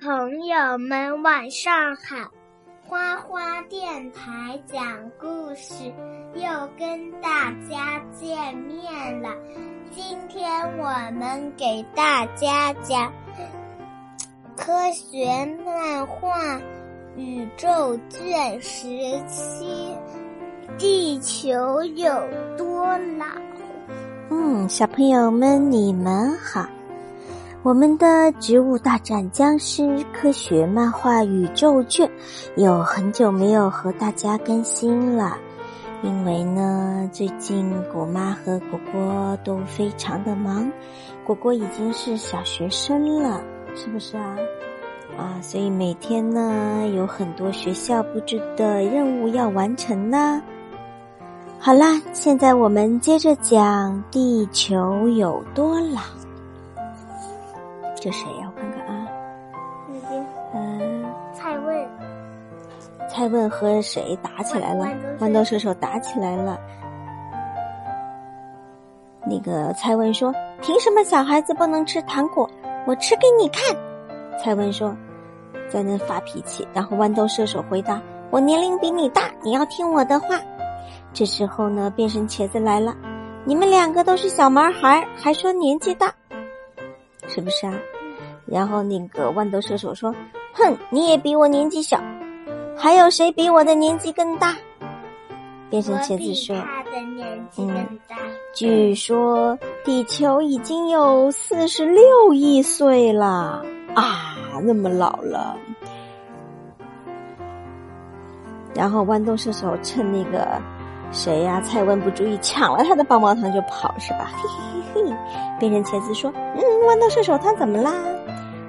朋友们，晚上好！花花电台讲故事又跟大家见面了。今天我们给大家讲科学漫画《宇宙卷十七》：地球有多老？嗯，小朋友们，你们好。我们的《植物大战僵尸》科学漫画宇宙卷有很久没有和大家更新了，因为呢，最近果妈和果果都非常的忙，果果已经是小学生了，是不是啊？啊，所以每天呢有很多学校布置的任务要完成呢。好啦，现在我们接着讲地球有多老。这谁呀？我看看啊，嗯，蔡问，蔡问和谁打起来了？豌豆射手打起来了。那个蔡问说：“凭什么小孩子不能吃糖果？我吃给你看。”蔡问说：“在那发脾气。”然后豌豆射手回答：“我年龄比你大，你要听我的话。”这时候呢，变身茄子来了：“你们两个都是小毛孩，还说年纪大。”是不是啊？然后那个豌豆射手说：“哼，你也比我年纪小，还有谁比我的年纪更大？”变成茄子说：“他的年纪更大。”据说地球已经有四十六亿岁了啊，那么老了。然后豌豆射手趁那个谁呀，蔡文不注意，抢了他的棒棒糖就跑，是吧？嘿嘿嘿嘿。变成茄子说：“嗯，豌豆射手他怎么啦？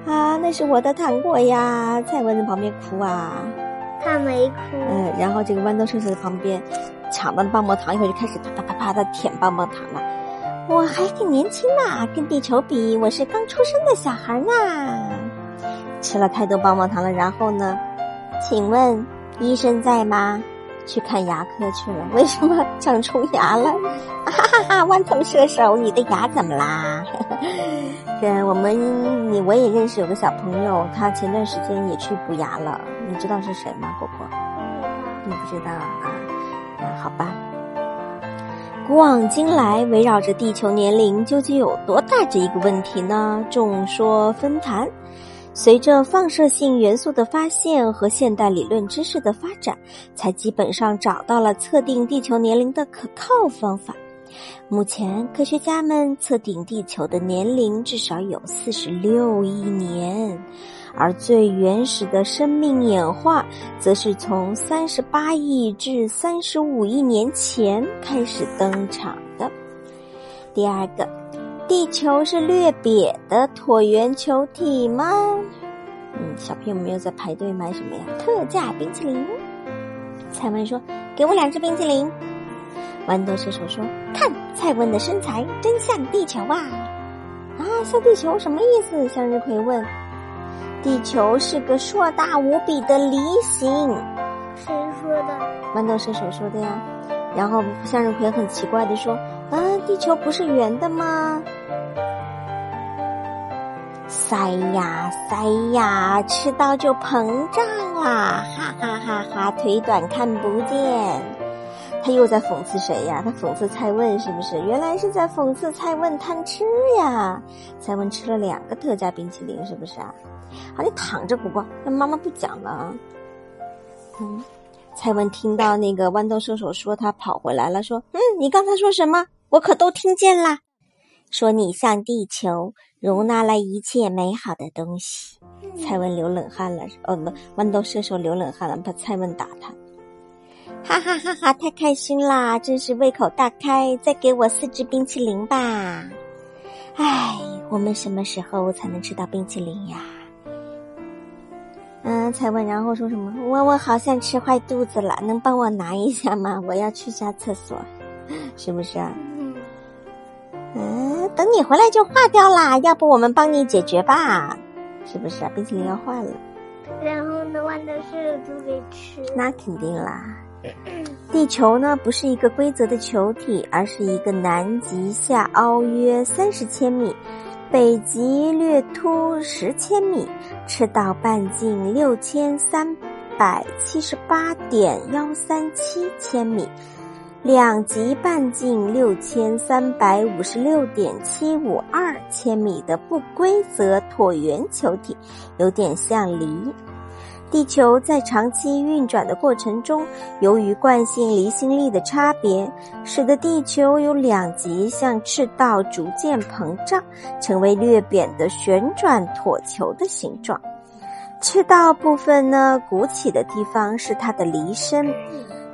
啊，那是我的糖果呀！”蔡文在旁边哭啊，他没哭。嗯，然后这个豌豆射手在旁边抢到了棒棒糖，一会儿就开始啪啪啪啪的舔棒棒糖了。我还挺年轻呢，跟地球比，我是刚出生的小孩呢。吃了太多棒棒糖了，然后呢？请问医生在吗？去看牙科去了，为什么长虫牙了？哈哈哈！豌豆射手，你的牙怎么啦？对，我们你我也认识有个小朋友，他前段时间也去补牙了，你知道是谁吗？果果，你不知道啊？啊，好吧。古往今来，围绕着地球年龄究竟有多大这一个问题呢？众说纷纭。随着放射性元素的发现和现代理论知识的发展，才基本上找到了测定地球年龄的可靠方法。目前，科学家们测定地球的年龄至少有四十六亿年，而最原始的生命演化，则是从三十八亿至三十五亿年前开始登场的。第二个。地球是略瘪的椭圆球体吗？嗯，小朋友们又在排队买什么呀？特价冰淇淋。蔡文说：“给我两只冰淇淋。”豌豆射手说：“看蔡问的身材真像地球啊！”啊，像地球什么意思？向日葵问。地球是个硕大无比的梨形。谁说的？豌豆射手说的呀。然后向日葵很奇怪的说：“啊，地球不是圆的吗？”塞呀塞呀，吃到就膨胀啦！哈哈哈哈，腿短看不见。他又在讽刺谁呀？他讽刺蔡问是不是？原来是在讽刺蔡问贪吃呀！蔡问吃了两个特价冰淇淋，是不是啊？好，你躺着，果果，那妈妈不讲了。嗯，蔡问听到那个豌豆射手说他跑回来了，说：“嗯，你刚才说什么？我可都听见啦。说你向地球。”容纳了一切美好的东西。蔡问流冷汗了，哦不，豌豆射手流冷汗了，怕蔡问打他。哈哈哈哈！太开心啦，真是胃口大开。再给我四只冰淇淋吧。唉，我们什么时候才能吃到冰淇淋呀？嗯，才问然后说什么？我我好像吃坏肚子了，能帮我拿一下吗？我要去下厕所，是不是啊？嗯，等你回来就化掉啦，要不我们帮你解决吧？是不是啊？冰淇淋要化了，然后呢，豌豆射手给吃。那肯定啦。地球呢，不是一个规则的球体，而是一个南极下凹约三十千米、北极略凸十千米，赤道半径六千三百七十八点幺三七千米。两极半径六千三百五十六点七五二千米的不规则椭圆球体，有点像梨。地球在长期运转的过程中，由于惯性离心力的差别，使得地球有两极向赤道逐渐膨胀，成为略扁的旋转椭球的形状。赤道部分呢，鼓起的地方是它的离身，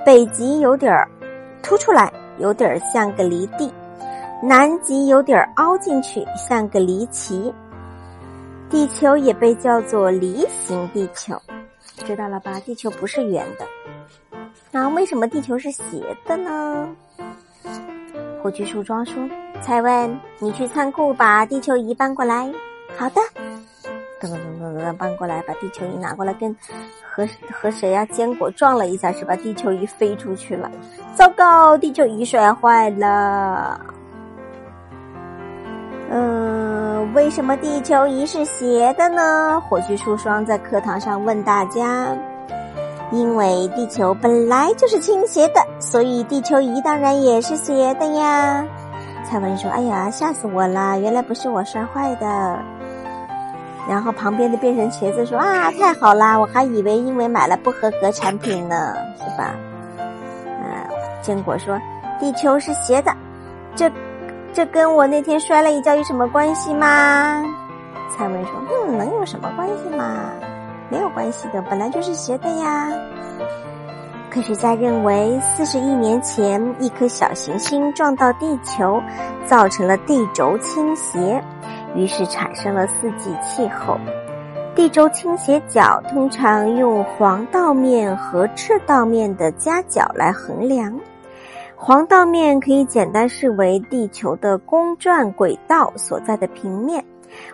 北极有点儿。凸出来有点像个离地，南极有点儿凹进去，像个离奇。地球也被叫做离形地球，知道了吧？地球不是圆的。那为什么地球是斜的呢？火炬树桩说：“蔡问，你去仓库把地球仪搬过来。”好的。噔噔噔噔噔，搬过来，把地球仪拿过来，跟和和谁呀？坚果撞了一下，是吧？地球仪飞出去了，糟糕，地球仪摔坏了。为什么地球仪是斜的呢？火炬树霜在课堂上问大家。因为地球本来就是倾斜的，所以地球仪当然也是斜的呀。蔡文说：“哎呀，吓死我了！原来不是我摔坏的。”然后旁边的变成茄子说：“啊，太好啦！我还以为因为买了不合格产品呢，是吧？”啊，坚果说：“地球是斜的，这这跟我那天摔了一跤有什么关系吗？”蔡文说：“嗯，能有什么关系吗？没有关系的，本来就是斜的呀。”科学家认为，四十亿年前，一颗小行星撞到地球，造成了地轴倾斜。于是产生了四季气候。地轴倾斜角通常用黄道面和赤道面的夹角来衡量。黄道面可以简单视为地球的公转轨道所在的平面，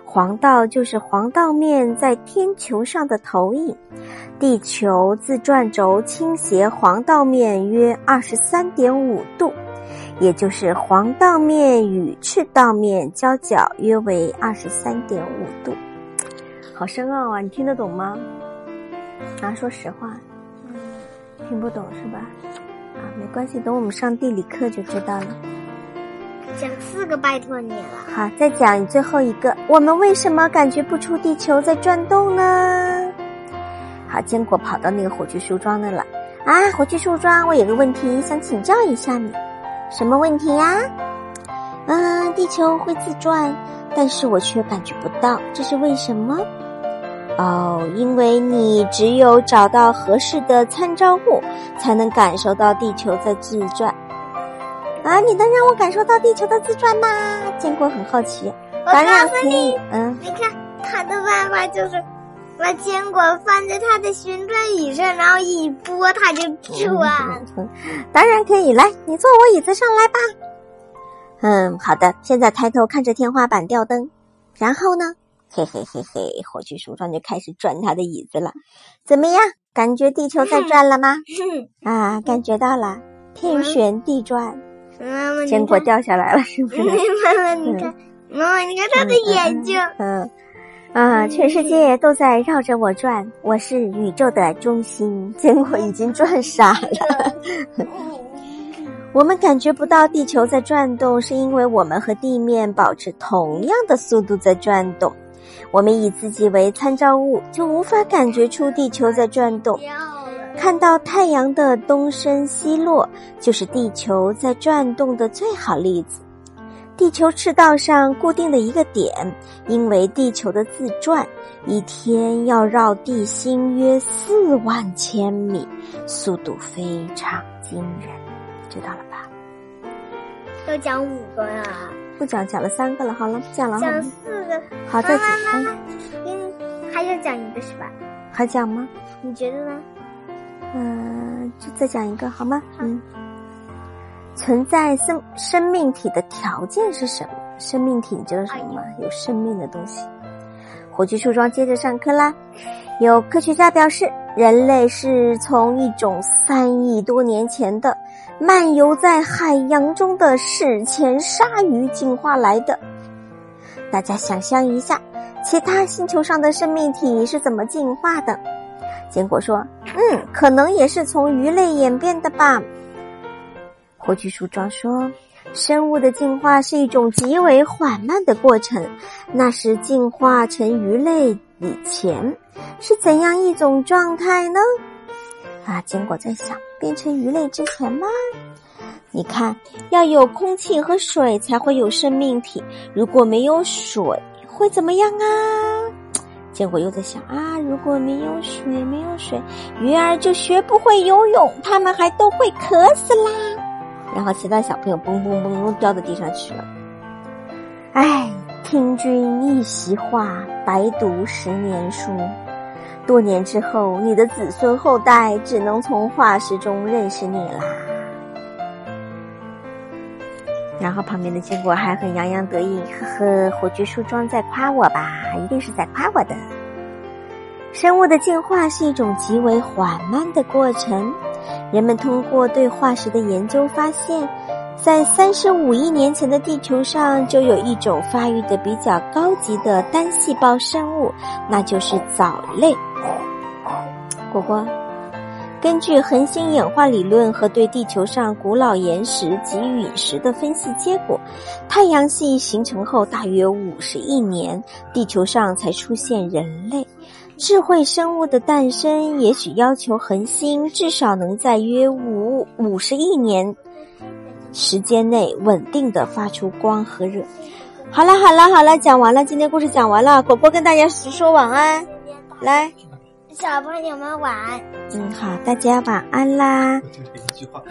黄道就是黄道面在天球上的投影。地球自转轴倾斜黄道面约二十三点五度。也就是黄道面与赤道面交角约为二十三点五度，好深奥啊！你听得懂吗？啊，说实话，听不懂是吧？啊，没关系，等我们上地理课就知道了。讲四个，拜托你了。好，再讲最后一个。我们为什么感觉不出地球在转动呢？好，坚果跑到那个火炬树桩那了。啊，火炬树桩，我有个问题想请教一下你。什么问题呀？嗯，地球会自转，但是我却感觉不到，这是为什么？哦，因为你只有找到合适的参照物，才能感受到地球在自转。啊，你能让我感受到地球的自转吗？建国很好奇。当然可以。嗯，你看他的办法就是。把坚果放在他的旋转椅上，然后一拨它就转。当然可以，来，你坐我椅子上来吧。嗯，好的。现在抬头看着天花板吊灯，然后呢？嘿嘿嘿嘿，火炬树上就开始转他的椅子了。怎么样？感觉地球在转了吗？啊，感觉到了，天旋地转。妈妈，坚果掉下来了，是不是？妈妈，你看，妈妈，你看他的眼睛。嗯。啊！全世界都在绕着我转，我是宇宙的中心。坚果已经转傻了。我们感觉不到地球在转动，是因为我们和地面保持同样的速度在转动。我们以自己为参照物，就无法感觉出地球在转动。看到太阳的东升西落，就是地球在转动的最好例子。地球赤道上固定的一个点，因为地球的自转，一天要绕地心约四万千米，速度非常惊人，知道了吧？要讲五个呀？不讲，讲了三个了。好了，不讲了。讲四个。好，再讲。嗯，还要讲一个是吧？还讲吗？你觉得呢？嗯，就再讲一个好吗？嗯。存在生生命体的条件是什么？生命体就是什么？有生命的东西。火炬树桩接着上课啦。有科学家表示，人类是从一种三亿多年前的漫游在海洋中的史前鲨鱼进化来的。大家想象一下，其他星球上的生命体是怎么进化的？坚果说：“嗯，可能也是从鱼类演变的吧。”火炬树桩说：“生物的进化是一种极为缓慢的过程。那是进化成鱼类以前是怎样一种状态呢？”啊，坚果在想，变成鱼类之前吗？你看，要有空气和水才会有生命体。如果没有水，会怎么样啊？结果又在想啊，如果没有水，没有水，鱼儿就学不会游泳，它们还都会渴死啦。然后其他小朋友嘣嘣嘣嘣掉到地上去了。哎，听君一席话，白读十年书。多年之后，你的子孙后代只能从化石中认识你啦。然后旁边的坚果还很洋洋得意，呵呵，火炬树桩在夸我吧？一定是在夸我的。生物的进化是一种极为缓慢的过程。人们通过对化石的研究发现，在三十五亿年前的地球上就有一种发育的比较高级的单细胞生物，那就是藻类。果果。根据恒星演化理论和对地球上古老岩石及陨石的分析结果，太阳系形成后大约五十亿年，地球上才出现人类。智慧生物的诞生，也许要求恒星至少能在约五五十亿年时间内稳定的发出光和热。好了好了好了，讲完了，今天故事讲完了，果果跟大家说晚安，来。小朋友们晚安。嗯，好，大家晚安啦。就这一句话。